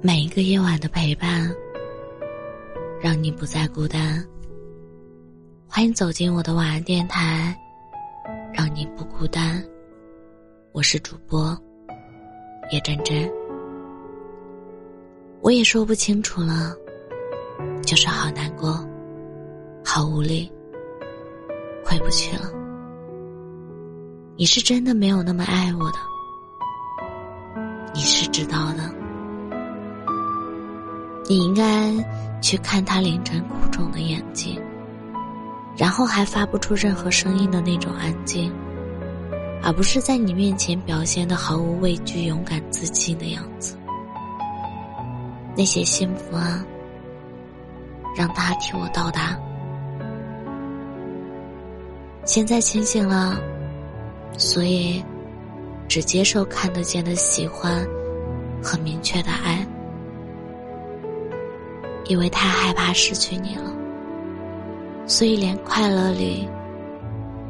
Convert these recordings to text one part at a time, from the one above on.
每一个夜晚的陪伴，让你不再孤单。欢迎走进我的晚安电台，让你不孤单。我是主播叶真真。我也说不清楚了，就是好难过，好无力，回不去了。你是真的没有那么爱我的，你是知道的。你应该去看他凌晨哭肿的眼睛，然后还发不出任何声音的那种安静，而不是在你面前表现的毫无畏惧、勇敢自信的样子。那些幸福啊，让他替我到达。现在清醒了，所以只接受看得见的喜欢和明确的爱。因为太害怕失去你了，所以连快乐里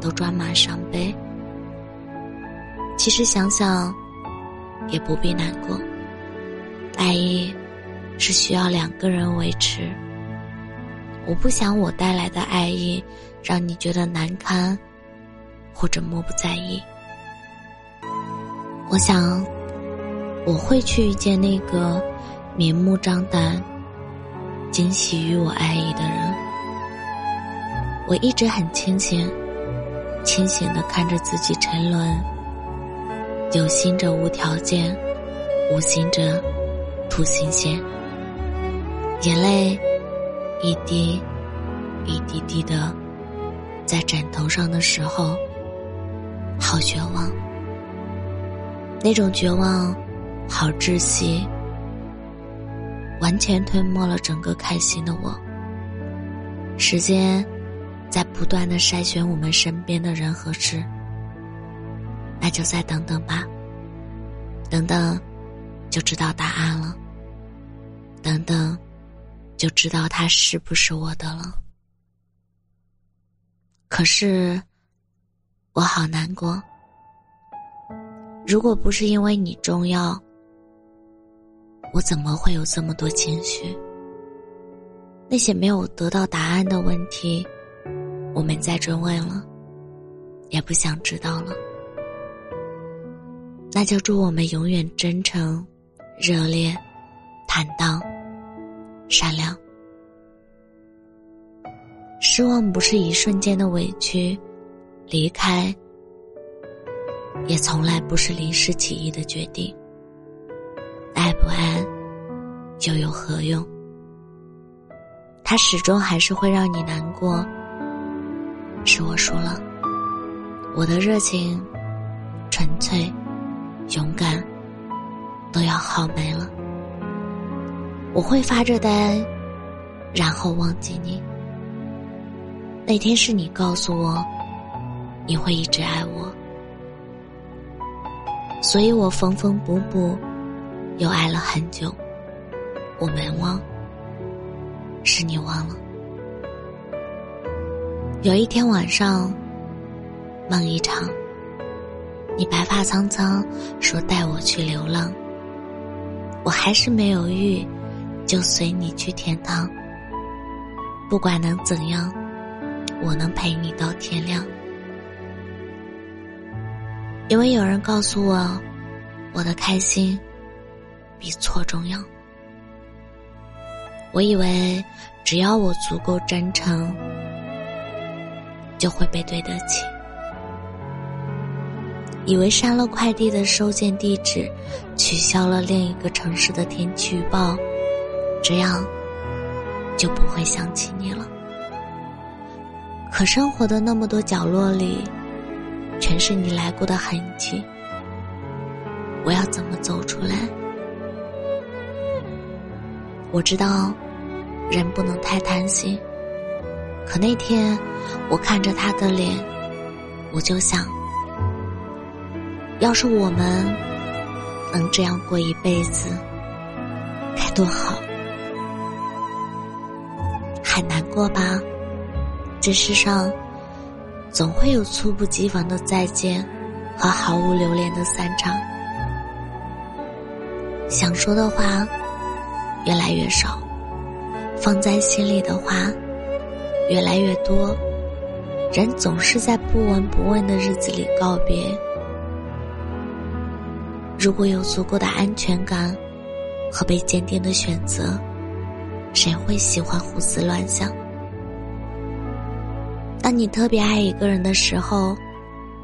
都装满伤悲。其实想想，也不必难过。爱意是需要两个人维持。我不想我带来的爱意让你觉得难堪，或者漠不在意。我想，我会去遇见那个明目张胆。惊喜于我爱意的人，我一直很清醒，清醒的看着自己沉沦，有心者无条件，无心者图新鲜。眼泪一滴一滴滴的在枕头上的时候，好绝望，那种绝望好窒息。完全吞没了整个开心的我。时间在不断的筛选我们身边的人和事，那就再等等吧，等等就知道答案了。等等，就知道他是不是我的了。可是，我好难过。如果不是因为你重要。我怎么会有这么多情绪？那些没有得到答案的问题，我没再追问了，也不想知道了。那就祝我们永远真诚、热烈、坦荡、善良。失望不是一瞬间的委屈，离开也从来不是临时起意的决定。不安，又有何用？他始终还是会让你难过。是我输了，我的热情、纯粹、勇敢都要耗没了。我会发着呆，然后忘记你。那天是你告诉我，你会一直爱我，所以我缝缝补补。又爱了很久，我没忘，是你忘了。有一天晚上，梦一场，你白发苍苍，说带我去流浪，我还是没有遇，就随你去天堂。不管能怎样，我能陪你到天亮，因为有人告诉我，我的开心。比错重要。我以为只要我足够真诚，就会被对得起。以为删了快递的收件地址，取消了另一个城市的天气预报，这样就不会想起你了。可生活的那么多角落里，全是你来过的痕迹。我要怎么走出来？我知道，人不能太贪心。可那天，我看着他的脸，我就想，要是我们能这样过一辈子，该多好。很难过吧？这世上，总会有猝不及防的再见，和毫无留恋的散场。想说的话。越来越少，放在心里的话越来越多。人总是在不闻不问的日子里告别。如果有足够的安全感和被坚定的选择，谁会喜欢胡思乱想？当你特别爱一个人的时候，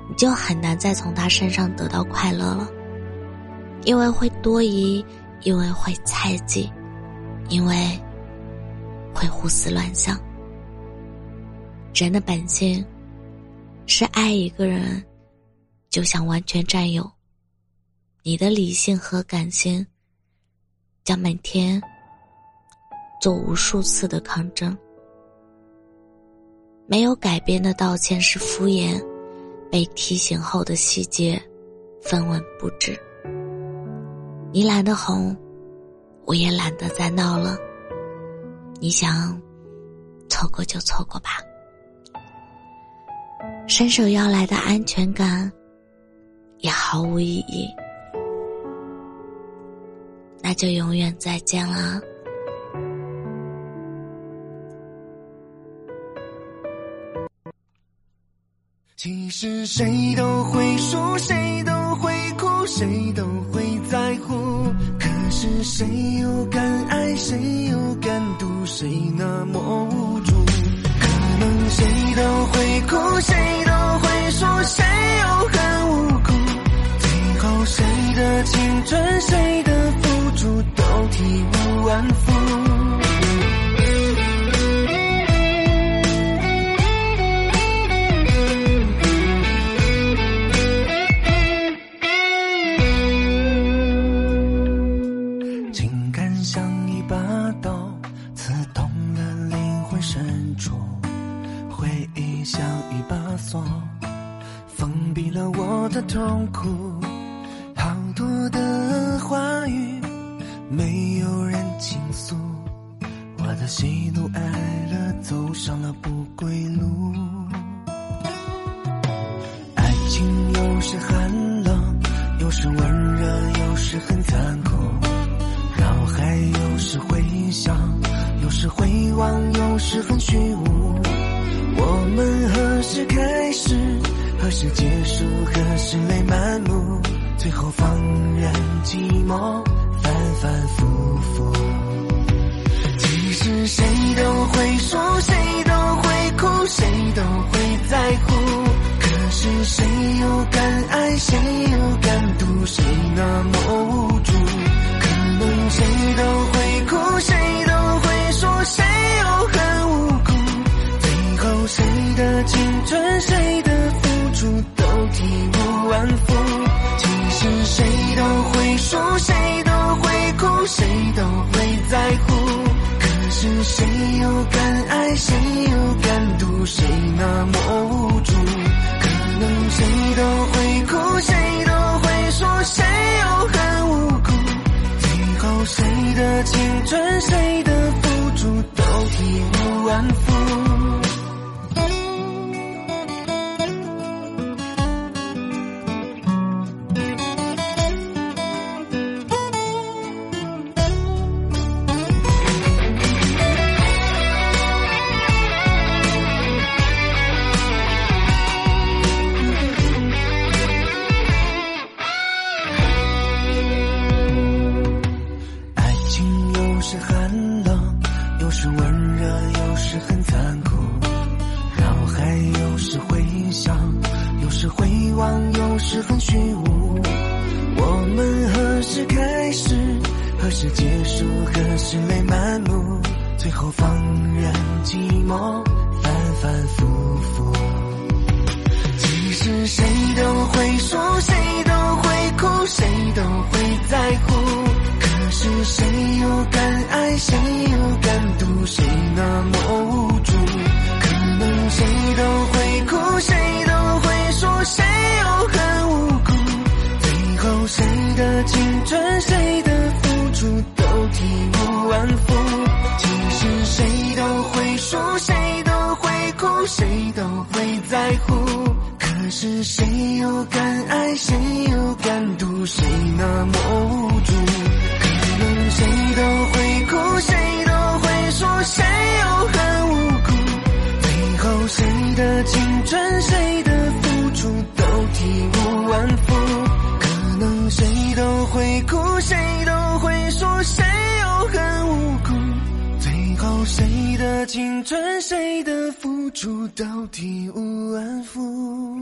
你就很难再从他身上得到快乐了，因为会多疑，因为会猜忌，因为会胡思乱想。人的本性是爱一个人，就想完全占有。你的理性和感性将每天做无数次的抗争。没有改变的道歉是敷衍，被提醒后的细节分文不值。你懒得哄，我也懒得再闹了。你想错过就错过吧。伸手要来的安全感，也毫无意义。那就永远再见了。其实谁都会输，谁都会哭，谁都会在乎。是谁又敢爱，谁又敢赌，谁那么无助？可能谁都会哭，喜怒哀乐，走上了不归路。爱情有时寒冷，有时温热，有时很残酷。脑海有时会想，有时会忘，有时很虚无。我们何时开始？何时结束？何时泪满目？最后放任寂寞反反复复。是谁都会说，谁都会哭，谁都会在乎。可是谁又敢爱，谁又敢赌，谁那么无助？可能谁都会哭，谁都会说，谁又很无辜。最后谁的青春，谁的付出都体无完肤。其实谁都会输，谁谁又敢爱，谁又敢赌，谁那么无助？可能谁都会哭，谁都会说，谁又很无辜。最后谁的青春，谁的付出都体无完肤。虚无。我们何时开始？何时结束？何时泪满目？最后放任寂寞反反复复。其实谁都会输，谁都会哭，谁都会在乎。可是谁又敢爱，谁又敢赌，谁那么无助？可能谁都会哭，谁谁都会哭，谁都会在乎。可是谁又敢爱，谁又敢赌，谁那么无助？可能谁都会哭，谁都会说，谁又很无辜。最后谁的青春，谁的付出，都体无完肤。可能谁都会哭，谁都。青春谁的付出都体无完肤。